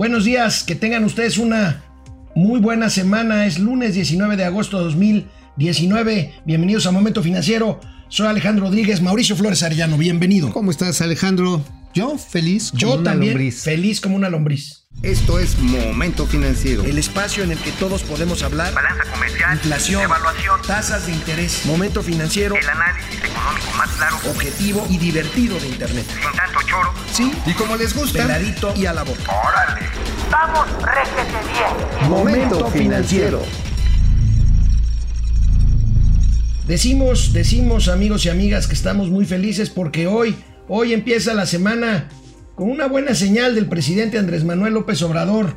Buenos días, que tengan ustedes una muy buena semana. Es lunes 19 de agosto de 2019. Bienvenidos a Momento Financiero. Soy Alejandro Rodríguez, Mauricio Flores Arellano, bienvenido. ¿Cómo estás, Alejandro? Yo feliz como Yo una también lombriz. feliz como una lombriz. Esto es Momento Financiero. El espacio en el que todos podemos hablar. balanza comercial, Inflación, evaluación, tasas de interés, momento financiero, el análisis económico más claro, objetivo y divertido de Internet. sin tanto choro. Sí, Y como les gusta, peladito y a la boca. ¡Órale! ¡Vamos, réjete bien! Momento Financiero. Decimos, decimos amigos y amigas que estamos muy felices porque hoy, hoy empieza la semana con una buena señal del presidente Andrés Manuel López Obrador.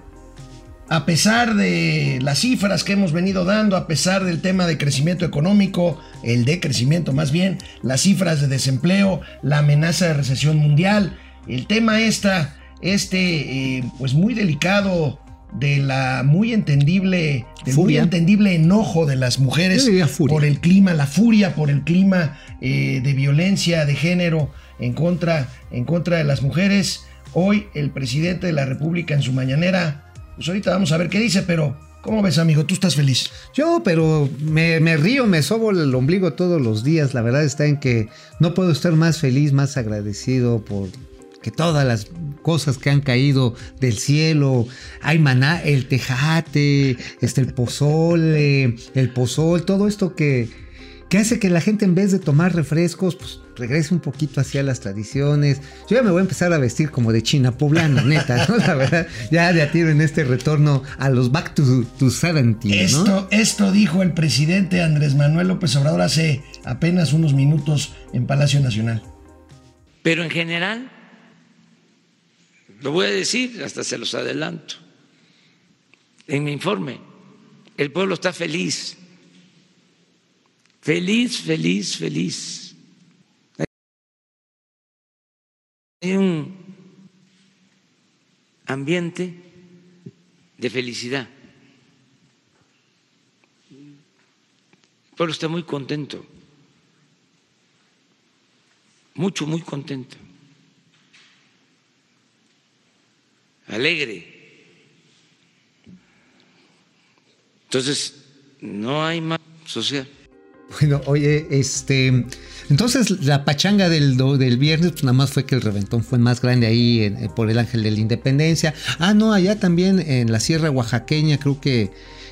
A pesar de las cifras que hemos venido dando, a pesar del tema de crecimiento económico, el de crecimiento más bien, las cifras de desempleo, la amenaza de recesión mundial, el tema esta, este, eh, pues muy delicado de la muy entendible, del muy entendible enojo de las mujeres por el clima, la furia por el clima eh, de violencia de género en contra, en contra de las mujeres. Hoy el presidente de la República en su mañanera, pues ahorita vamos a ver qué dice, pero ¿cómo ves amigo? ¿Tú estás feliz? Yo, pero me, río, me sobo el ombligo todos los días. La verdad está en que no puedo estar más feliz, más agradecido por que todas las cosas que han caído del cielo, hay maná, el tejate, este, el pozole, el pozol, todo esto que, que hace que la gente en vez de tomar refrescos, pues regrese un poquito hacia las tradiciones. Yo ya me voy a empezar a vestir como de China poblana, neta, ¿no? La verdad, ya de a tiro en este retorno a los back to, to 70, ¿no? Esto, esto dijo el presidente Andrés Manuel López Obrador hace apenas unos minutos en Palacio Nacional. Pero en general, lo voy a decir, hasta se los adelanto, en mi informe, el pueblo está feliz, feliz, feliz, feliz. Hay un ambiente de felicidad. El pueblo está muy contento, mucho, muy contento. alegre. Entonces, no hay más social. Bueno, oye, este. Entonces, la pachanga del, del viernes, pues nada más fue que el reventón fue más grande ahí en- por el Ángel de la Independencia. Ah, no, allá también en la Sierra Oaxaqueña, creo que,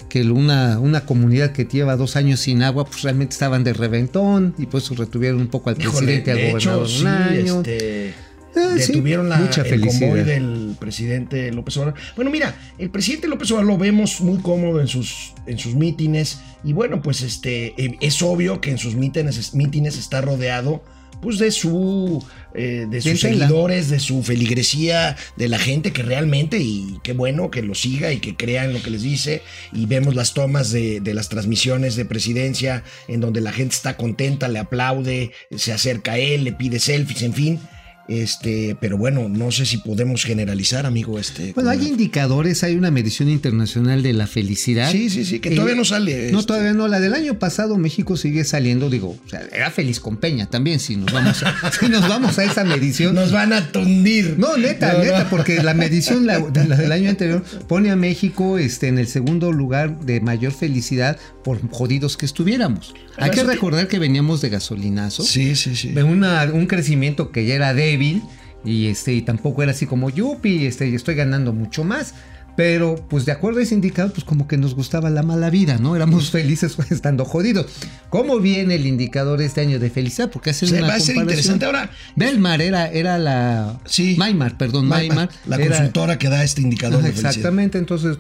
que una, una comunidad que lleva dos años sin agua, pues realmente estaban de reventón y pues retuvieron un poco al Híjole, presidente, al gobernador hecho, un sí, año. este, Sí, detuvieron la- mucha el felicidad. convoy del presidente López Obrador. Bueno, mira, el presidente López Obrador lo vemos muy cómodo en sus, en sus mítines y bueno, pues este, eh, es obvio que en sus mítines, mítines está rodeado pues de su eh, de sus seguidores, de su feligresía, de la gente que realmente, y qué bueno que lo siga y que crea en lo que les dice, y vemos las tomas de, de las transmisiones de presidencia, en donde la gente está contenta, le aplaude, se acerca a él, le pide selfies, en fin. Este, pero bueno, no sé si podemos generalizar, amigo. Este, Bueno, hay indicadores, hay una medición internacional de la felicidad. Sí, sí, sí, que todavía no sale, No, este. todavía no. La del año pasado México sigue saliendo, digo, o sea, era feliz con Peña también, si nos vamos a, si nos vamos a esa medición. nos van a tundir. No, neta, No, no. neta, porque la medición la, de la del año anterior pone a México este, en el segundo lugar de mayor felicidad por jodidos que estuviéramos. Hay que recordar que veníamos de gasolinazo, Sí, sí, sí. de una- un crecimiento que ya era débil y, este, y tampoco era así como yupi, este, y estoy ganando mucho más. Pero, pues de acuerdo a ese indicador, pues como que nos gustaba la mala vida, ¿no? Éramos felices estando jodidos. ¿Cómo viene el indicador este año de felicidad? Porque hace Se una va a ser interesante. Ahora, Belmar era, era la... Sí. Maymar, perdón, Maymar. la era- consultora que da este indicador Ajá, de felicidad. Exactamente, entonces,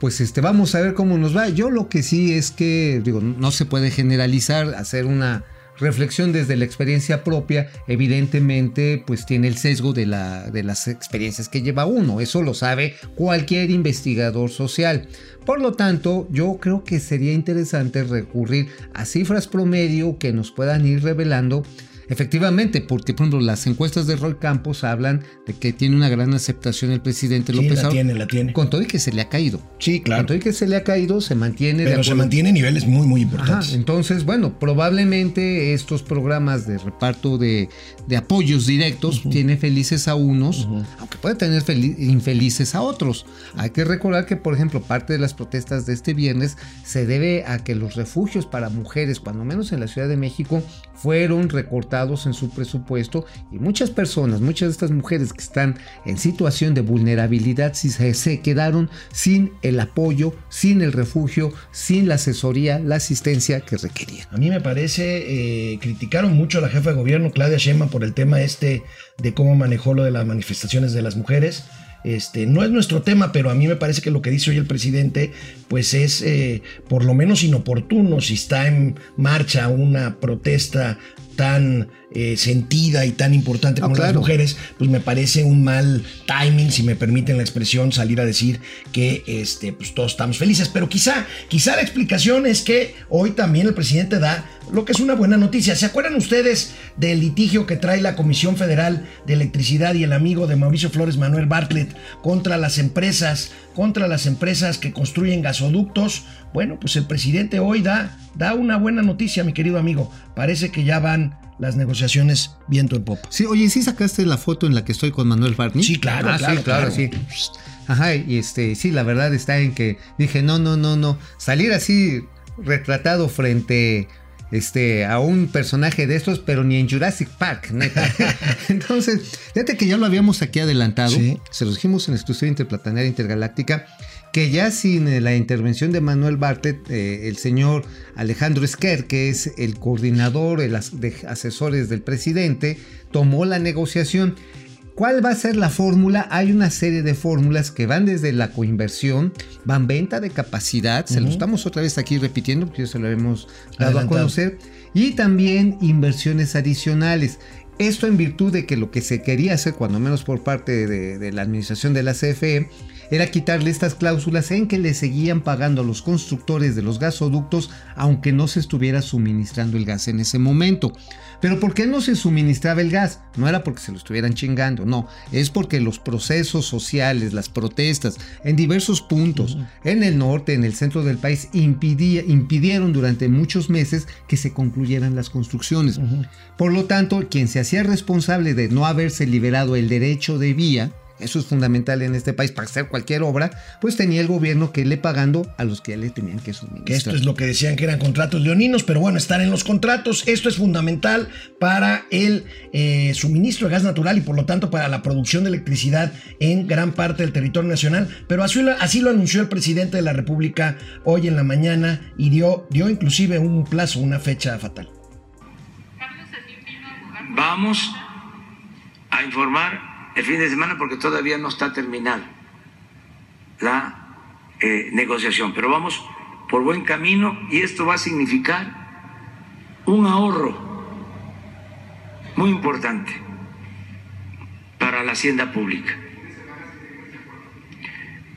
pues este, vamos a ver cómo nos va. Yo lo que sí es que, digo, no se puede generalizar, hacer una reflexión desde la experiencia propia, evidentemente, pues tiene el sesgo de, la, de las experiencias que lleva uno. Eso lo sabe cualquier investigador social. Por lo tanto, yo creo que sería interesante recurrir a cifras promedio que nos puedan ir revelando Efectivamente, porque por ejemplo las encuestas de Roy Campos hablan de que tiene una gran aceptación el presidente Sí, López la Obrador. tiene, la tiene. Con todo y que se le ha caído. Sí, claro. Con todo y que se le ha caído, se mantiene de Pero se mantiene en niveles muy, muy Ajá, importantes. entonces, bueno, probablemente estos programas de reparto de, de apoyos directos tiene felices a unos, aunque puede tener fel- infelices a otros. Hay que recordar que, por ejemplo, parte de las protestas de este viernes se debe a que los refugios para mujeres, cuando menos en la Ciudad de México, fueron recortados en su presupuesto y muchas personas, muchas de estas mujeres que están en situación de vulnerabilidad, si se, se quedaron sin el apoyo, sin el refugio, sin la asesoría, la asistencia que requerían. A mí me parece, eh, criticaron mucho a la jefa de gobierno, Claudia Sheinbaum, por el tema este de cómo manejó lo de las manifestaciones de las mujeres. Este, no es nuestro tema, pero a mí me parece que lo que dice hoy el presidente, pues es eh, por lo menos inoportuno si está en marcha una protesta tan eh, sentida y tan importante No, como las claro. mujeres, pues me parece un mal timing, si me permiten la expresión, salir a decir que este, pues todos estamos felices. Pero quizá, quizá la explicación es que hoy también el presidente da lo que es una buena noticia. ¿Se acuerdan ustedes del litigio que trae la Comisión Federal de Electricidad y el amigo de Mauricio Flores, Manuel Bartlett, contra las empresas, contra las empresas que construyen gasoductos? Bueno, pues el presidente hoy da, da una buena noticia, mi querido amigo. Parece que ya van las negociaciones viento en popa. Sí, oye, ¿sí sacaste la foto en la que estoy con Manuel Barney? Sí, claro, Ah, claro, sí, claro, claro. sí. Ajá, y este, sí, la verdad está en que dije, no, no, no, no. Salir así retratado frente este, a un personaje de estos, pero ni en Jurassic Park, neta. Entonces, fíjate que ya lo habíamos aquí adelantado. Sí. Se los dijimos en exclusiva interplanetaria intergaláctica. Que ya sin eh, la intervención de Manuel Bartlett, eh, el señor Alejandro Esquer, que es el coordinador el as- de asesores del presidente, tomó la negociación. ¿Cuál va a ser la fórmula? Hay una serie de fórmulas que van desde la coinversión, van venta de capacidad, se lo estamos otra vez aquí repitiendo porque ya se lo hemos dado a conocer, y también inversiones adicionales. Esto en virtud de que lo que se quería hacer, cuando menos por parte de, de la administración de la CFE, era quitarle estas cláusulas en que le seguían pagando a los constructores de los gasoductos aunque no se estuviera suministrando el gas en ese momento. Pero ¿por qué no se suministraba el gas? No era porque se lo estuvieran chingando, no, es porque los procesos sociales, las protestas en diversos puntos, en el norte, en el centro del país, impidía- impidieron durante muchos meses que se concluyeran las construcciones. Por lo tanto, quien se hacía responsable de no haberse liberado el derecho de vía, eso es fundamental en este país para hacer cualquier obra, pues tenía el gobierno que irle pagando a los que le tenían que suministrar. Que esto es lo que decían que eran contratos leoninos, pero bueno, están en los contratos. Esto es fundamental para el eh, suministro de gas natural y por lo tanto para la producción de electricidad en gran parte del territorio nacional. Pero así lo, así lo anunció el presidente de la República hoy en la mañana y dio, dio inclusive un plazo, una fecha fatal. Vamos a informar el fin de semana porque todavía no está terminada la eh, negociación, pero vamos por buen camino y esto va a significar un ahorro muy importante para la hacienda pública.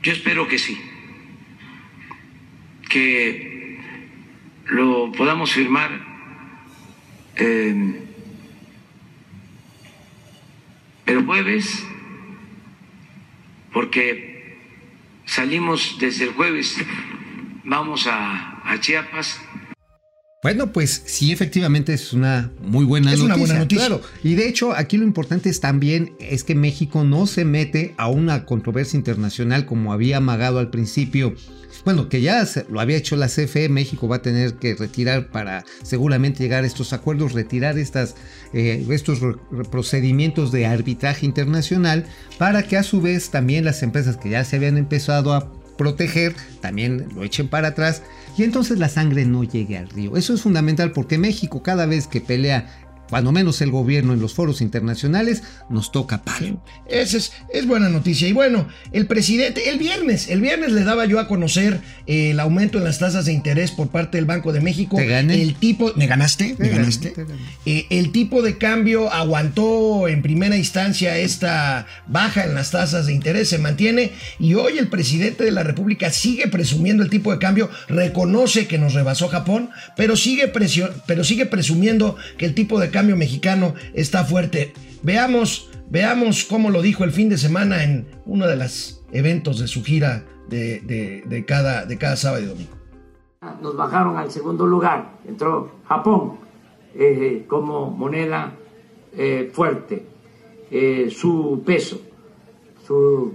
Yo espero que sí, que lo podamos firmar eh, el jueves, porque salimos desde el jueves, vamos a, a Chiapas. Bueno, pues sí, efectivamente es una muy buena Es una noticia. buena noticia. Claro. Y de hecho, aquí lo importante es también es que México no se mete a una controversia internacional como había amagado al principio. Bueno, que ya lo había hecho la CFE, México va a tener que retirar para seguramente llegar a estos acuerdos, retirar estas, eh, estos procedimientos de arbitraje internacional para que a su vez también las empresas que ya se habían empezado a proteger, también lo echen para atrás y entonces la sangre no llegue al río. Eso es fundamental porque México cada vez que pelea, cuando menos el gobierno en los foros internacionales, nos toca palo. Esa es, es buena noticia. Y bueno, el presidente, el viernes, el viernes le daba yo a conocer eh, el aumento en las tasas de interés por parte del Banco de México. Te gané. El tipo, ¿me ganaste? ¿Me ganaste? gané. Eh, el tipo de cambio aguantó en primera instancia esta baja en las tasas de interés, se mantiene y hoy el presidente de la República sigue presumiendo el tipo de cambio, reconoce que nos rebasó Japón, pero sigue, presio- pero sigue presumiendo que el tipo de cambio cambio mexicano está fuerte. Veamos, veamos cómo lo dijo el fin de semana en uno de los eventos de su gira de, cada, de cada sábado y domingo. Nos bajaron al segundo lugar, entró Japón eh, como moneda eh, fuerte, Eh, su peso, su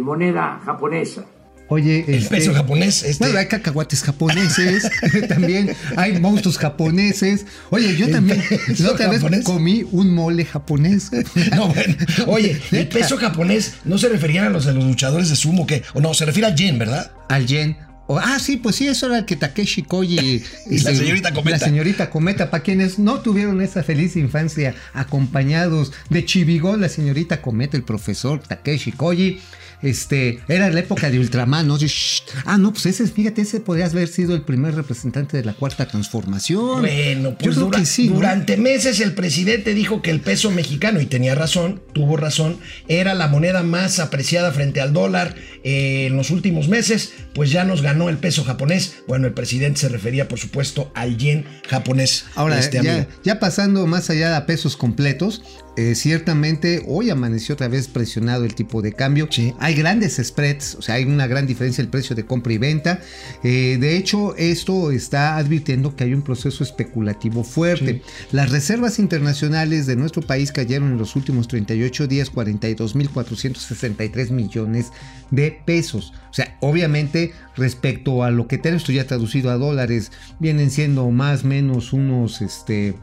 moneda japonesa. Oye, El este, peso japonés, este, Bueno, hay cacahuates japoneses, también hay monstruos japoneses. Oye, yo también la otra vez comí un mole japonés. No, bueno. Oye, el peso japonés no se referían a los de los luchadores de sumo, que, o no, se refiere al yen, ¿verdad? Al yen. Ah, sí, pues sí, eso era el que Takeshi Koji. Y la señorita Cometa. La señorita Cometa, para quienes no tuvieron esa feliz infancia acompañados de Chivigón, la señorita Cometa, el profesor Takeshi Koji. Este, era la época de Ultraman, ¿no? Shh. Ah, no, pues ese, fíjate, ese podría haber sido el primer representante de la cuarta transformación. Bueno, pues durante meses el presidente dijo que el peso mexicano, y tenía razón, tuvo razón, era la moneda más apreciada frente al dólar eh, en los últimos meses, pues ya nos ganó el peso japonés. Bueno, el presidente se refería, por supuesto, al yen japonés. Ahora, este ya, ya pasando más allá a pesos completos, eh, ciertamente hoy amaneció otra vez presionado el tipo de cambio. Sí. Hay grandes spreads, o sea, hay una gran diferencia el precio de compra y venta. Eh, de hecho, esto está advirtiendo que hay un proceso especulativo fuerte. Las reservas internacionales de nuestro país cayeron en los últimos 38 días 42.463 millones de pesos. O sea, obviamente respecto a lo que tenemos esto ya traducido a dólares, vienen siendo más o menos unos, este,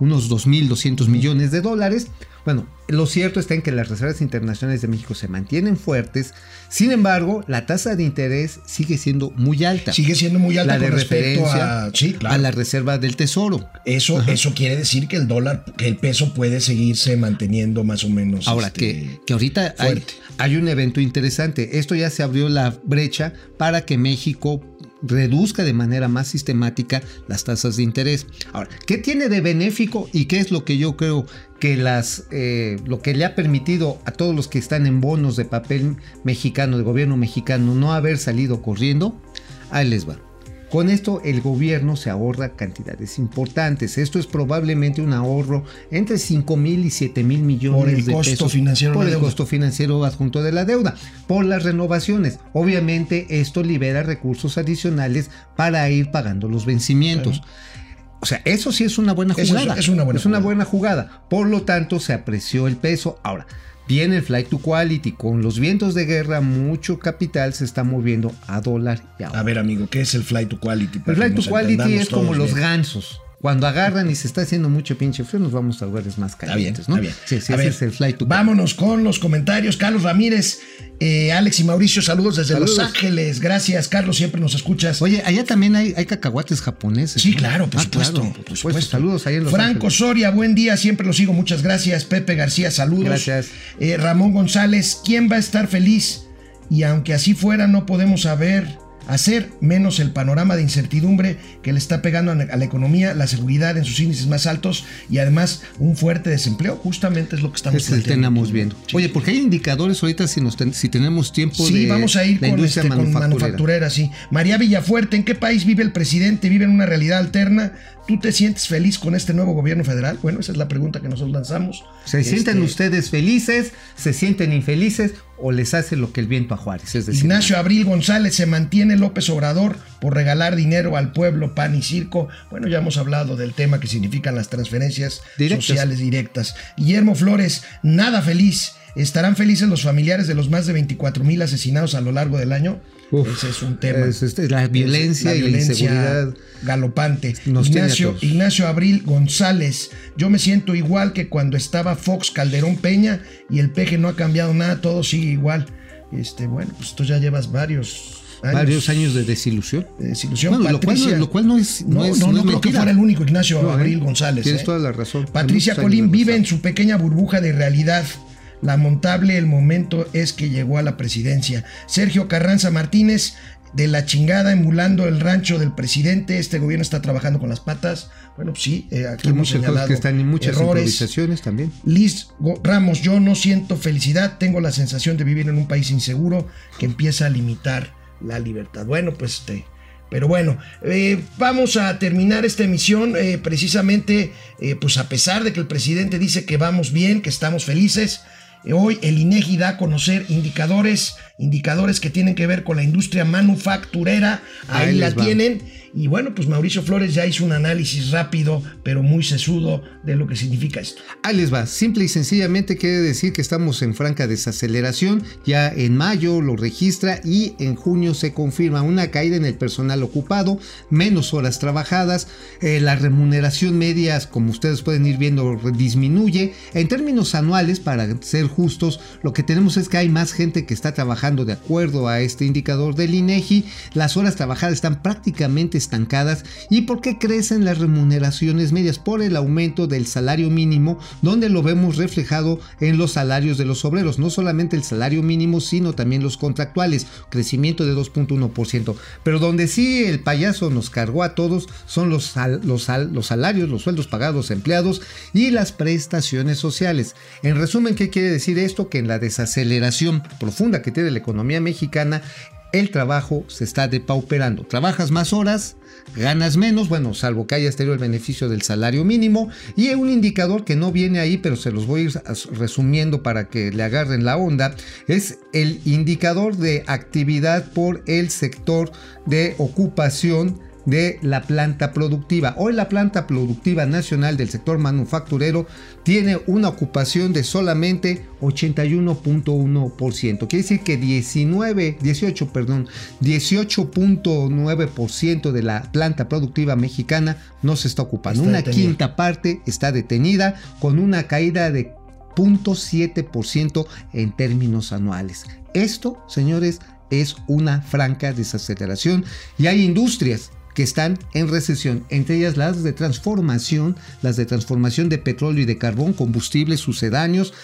unos 2.200 millones de dólares. Bueno, lo cierto está en que las reservas internacionales de México se mantienen fuertes, sin embargo, la tasa de interés sigue siendo muy alta. Sigue siendo muy alta la de con respecto referencia a, sí, claro. a la reserva del tesoro. Eso, eso quiere decir que el dólar, que el peso puede seguirse manteniendo más o menos. Ahora, este, que, que ahorita hay un evento interesante. Esto ya se abrió la brecha para que México reduzca de manera más sistemática las tasas de interés. Ahora, ¿qué tiene de benéfico y qué es lo que yo creo que las eh, lo que le ha permitido a todos los que están en bonos de papel mexicano, de gobierno mexicano, no haber salido corriendo? Ahí les va. Con esto el gobierno se ahorra cantidades importantes. Esto es probablemente un ahorro entre 5 mil y 7 mil millones Por el de costo pesos financiero por el deuda. costo financiero adjunto de la deuda, por las renovaciones. Obviamente esto libera recursos adicionales para ir pagando los vencimientos. O sea, eso sí es una buena es- jugada. es una buena es una jugada. buena jugada. Por lo tanto, se apreció el peso. Ahora, viene el flight to quality. Con los vientos de guerra, mucho capital se está moviendo a dólar y a A ver, amigo, ¿qué es el flight to quality? Para el flight to quality es como los gansos. Cuando agarran y se está haciendo mucho pinche frío, nos vamos a lugares más calientes, ¿no? está bien. Sí, sí, A ese ver, es el flight to. Vámonos con los comentarios. Carlos Ramírez, eh, Alex y Mauricio, saludos desde Saludos. Los Ángeles. Gracias, Carlos, siempre nos escuchas. Oye, allá también hay, hay cacahuates japoneses. Sí, ¿no? claro, por Ah, supuesto. claro, por supuesto. Saludos ahí en Los Franco Ángeles. Soria, buen día, siempre lo sigo, muchas gracias. Pepe García, saludos. Gracias. Eh, Ramón González, ¿quién va a estar feliz? Y aunque así fuera, no podemos saber hacer menos el panorama de incertidumbre que le está pegando a la economía, la seguridad en sus índices más altos y además un fuerte desempleo. Justamente es lo que estamos es planteando. viendo. Oye, porque hay indicadores ahorita si, nos ten- si tenemos tiempo Sí, de vamos a ir la con, industria este, con manufacturera. manufacturera, sí. María Villafuerte, ¿en qué país vive el presidente? ¿Vive en una realidad alterna? ¿Tú te sientes feliz con este nuevo gobierno federal? Bueno, esa es la pregunta que nosotros lanzamos. ¿Se sienten Este, ustedes felices? ¿Se sienten infelices? ¿O les hace lo que el viento a Juárez? Es decir, Ignacio Abril González, ¿se mantiene López Obrador por regalar dinero al pueblo, pan y circo? Bueno, ya hemos hablado del tema que significan las transferencias Directas. sociales directas. Guillermo Flores, nada feliz. ¿Estarán felices los familiares de los más de 24 mil asesinados a lo largo del año? Uf, Ese es un tema. es, este, la violencia la y la violencia inseguridad. galopante. Ignacio. Ignacio Abril González, yo me siento igual que cuando estaba Fox Calderón Peña y el peje no ha cambiado nada, todo sigue igual. Este, bueno, pues tú ya llevas varios años, Varios años de desilusión. de desilusión. Bueno, lo cual, lo cual no es. no, No, es, no, no es creo que fuera el único Ignacio ¿eh? Abril González. Tienes ¿eh? toda la razón. Patricia Colín vive en su pequeña burbuja de realidad. Lamentable el momento es que llegó a la presidencia. Sergio Carranza Martínez, de la chingada, emulando el rancho del presidente. Este gobierno está trabajando con las patas. Bueno, pues sí, eh, aquí hemos señalado que están en muchas errores. improvisaciones también. Liz Ramos, yo no siento felicidad, tengo la sensación de vivir en un país inseguro que empieza a limitar la libertad. Bueno, pues este, Pero bueno, eh, vamos a terminar esta emisión eh, precisamente, eh, pues a pesar de que el presidente dice que vamos bien, que estamos felices. Hoy el INEGI da a conocer indicadores, indicadores que tienen que ver con la industria manufacturera. Ahí, Ahí la tienen. Y bueno, pues Mauricio Flores ya hizo un análisis rápido, pero muy sesudo de lo que significa esto. Ahí les va. Simple y sencillamente quiere decir que estamos en franca desaceleración. Ya en mayo lo registra y en junio se confirma una caída en el personal ocupado, menos horas trabajadas, eh, la remuneración media, como ustedes pueden ir viendo, disminuye. En términos anuales, para ser justos, lo que tenemos es que hay más gente que está trabajando de acuerdo a este indicador del INEGI. Las horas trabajadas están prácticamente estancadas. ¿Y por qué crecen las remuneraciones medias? Por el aumento del salario mínimo, donde lo vemos reflejado en los salarios de los obreros. No solamente el salario mínimo, sino también los contractuales. Crecimiento de 2.1%. Pero donde sí el payaso nos cargó a todos son los, sal- los, sal- los salarios, los sueldos pagados a empleados y las prestaciones sociales. En resumen, ¿qué quiere decir esto? Que en la desaceleración profunda que tiene la economía mexicana, el trabajo se está depauperando. Trabajas más horas, ganas menos, bueno, salvo que hayas tenido el beneficio del salario mínimo. Y un indicador que no viene ahí, pero se los voy a ir resumiendo para que le agarren la onda, es el indicador de actividad por el sector de ocupación de la planta productiva. Hoy la planta productiva nacional del sector manufacturero tiene una ocupación de solamente 81.1%. Quiere decir que 19, 18, perdón, 18.9% de la planta productiva mexicana no se está ocupando. Está una detenida. quinta parte está detenida con una caída de 0.7% en términos anuales. Esto, señores, es una franca desaceleración y hay industrias que están en recesión, entre ellas las de transformación, las de transformación de petróleo y de carbón, combustibles sucedáneos.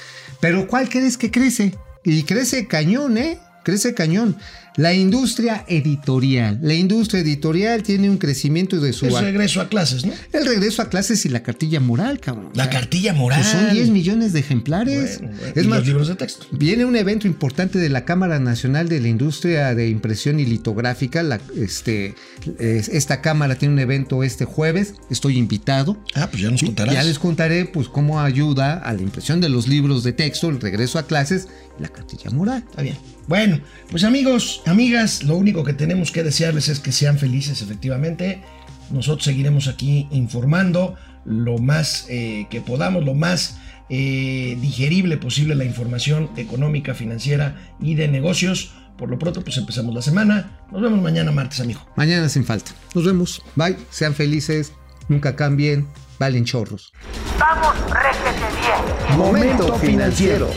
Pero ¿cuál crees que crece? Y crece cañón, ¿eh? Crece cañón. La industria editorial. La industria editorial tiene un crecimiento de su... Es regreso a clases, ¿no? El regreso a clases y la cartilla moral, cabrón. La O sea, cartilla moral. pues son 10 millones de ejemplares. Bueno, bueno. Es y más, los libros de texto. Viene un evento importante de la Cámara Nacional de la Industria de Impresión y Litográfica. La, este, es- esta Cámara tiene un evento este jueves. Estoy invitado. Ah, pues ya nos contarás. Ya les contaré pues cómo ayuda a la impresión de los libros de texto, el regreso a clases y la cartilla moral. Está bien. Bueno, pues amigos, amigas, lo único que tenemos que desearles es que sean felices, efectivamente. Nosotros seguiremos aquí informando lo más eh, que podamos, lo más eh, digerible posible la información económica, financiera y de negocios. Por lo pronto, pues empezamos la semana. Nos vemos mañana martes, amigo. Mañana sin falta. Nos vemos. Bye. Sean felices. Nunca cambien. Valen chorros. Vamos, réjete bien. Momento financiero.